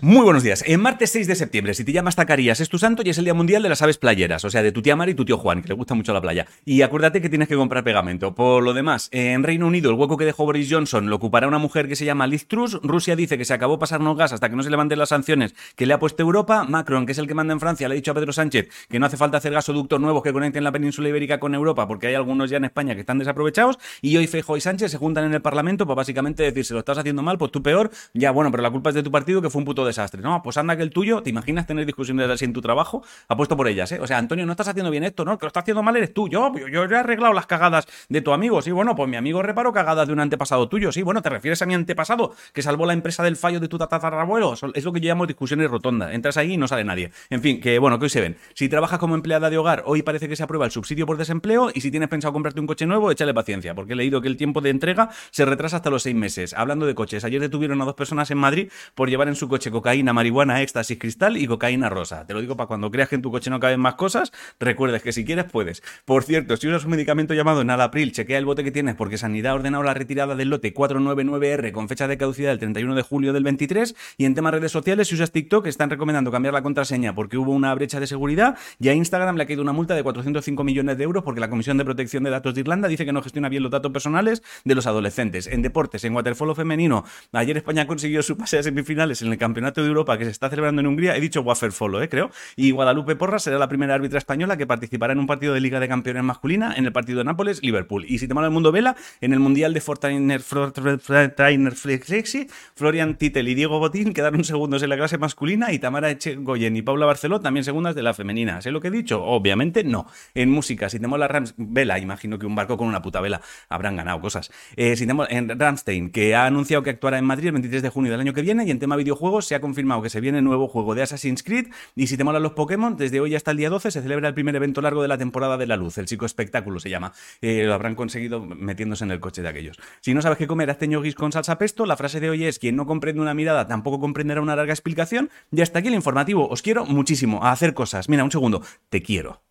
Muy buenos días. En martes 6 de septiembre, si te llamas Zacarías, es tu santo y es el Día Mundial de las Aves Playeras, o sea, de tu tía Mari y tu tío Juan, que le gusta mucho la playa. Y acuérdate que tienes que comprar pegamento. Por lo demás, en Reino Unido, el hueco que dejó Boris Johnson lo ocupará una mujer que se llama Liz Truss. Rusia dice que se acabó pasarnos gas hasta que no se levanten las sanciones que le ha puesto Europa. Macron, que es el que manda en Francia, le ha dicho a Pedro Sánchez que no hace falta hacer gasoductos nuevos que conecten la península ibérica con Europa, porque hay algunos ya en España que están desaprovechados. Y hoy Feijóo y Sánchez se juntan en el Parlamento para básicamente decir, si lo estás haciendo mal, pues tú peor. Ya, bueno, pero la culpa es de tu partido, que fue un puto desastre. No, pues que el tuyo, ¿te imaginas tener discusiones así en tu trabajo? Apuesto por ellas, ¿eh? O sea, Antonio, no estás haciendo bien esto, ¿no? Que lo está haciendo mal eres tú. Yo, yo, he arreglado las cagadas de tu amigo. Sí, bueno, pues mi amigo reparó cagadas de un antepasado tuyo. Sí, bueno, ¿te refieres a mi antepasado que salvó la empresa del fallo de tu tatarabuelo? Es lo que yo llamo discusiones rotondas. Entras ahí y no sale nadie. En fin, que bueno, que hoy se ven. Si trabajas como empleada de hogar, hoy parece que se aprueba el subsidio por desempleo y si tienes pensado comprarte un coche nuevo, échale paciencia, porque he leído que el tiempo de entrega se retrasa hasta los seis meses. Hablando de coches, ayer detuvieron a dos personas en Madrid por llevar en su coche cocaína, marihuana, éxtasis, cristal y cocaína rosa. Te lo digo para cuando creas que en tu coche no caben más cosas, recuerdes que si quieres puedes. Por cierto, si usas un medicamento llamado Nalapril, chequea el bote que tienes porque Sanidad ha ordenado la retirada del lote 499R con fecha de caducidad del 31 de julio del 23 y en temas redes sociales si usas TikTok están recomendando cambiar la contraseña porque hubo una brecha de seguridad y a Instagram le ha caído una multa de 405 millones de euros porque la Comisión de Protección de Datos de Irlanda dice que no gestiona bien los datos personales de los adolescentes. En deportes, en waterpolo femenino, ayer España consiguió su pase a semifinales en el Campeonato de Europa que se está celebrando en Hungría. He dicho waterpolo, ¿eh? creo. Y Guadalupe Porra será la primera árbitra española que participará en un partido de Liga de Campeones masculina en el partido de Nápoles-Liverpool. Y si te mola el mundo vela, en el Mundial de Fortrainer Flexi, Florian Titel y Diego Botín quedaron segundos en la clase masculina y Tamara Echegoyen y Paula Barceló también segundas de la femenina. ¿Sé lo que he dicho? Obviamente no. En música, si te mola Rams vela, imagino que un barco con una puta vela habrán ganado cosas. Eh, si te en Ramstein, que ha anunciado que actuará en Madrid el 23 de junio del año que viene y en tema videojuegos se ha confirmado que se viene nuevo juego de Assassin's Creed y si te molan los Pokémon, desde hoy hasta el día 12 se celebra el primer evento largo de la temporada de la luz, el chico espectáculo se llama. Eh, lo habrán conseguido metiéndose en el coche de aquellos. Si no sabes qué comer, hazte ñoquis con salsa pesto. La frase de hoy es: quien no comprende una mirada tampoco comprenderá una larga explicación. Y hasta aquí el informativo. Os quiero muchísimo a hacer cosas. Mira, un segundo. Te quiero.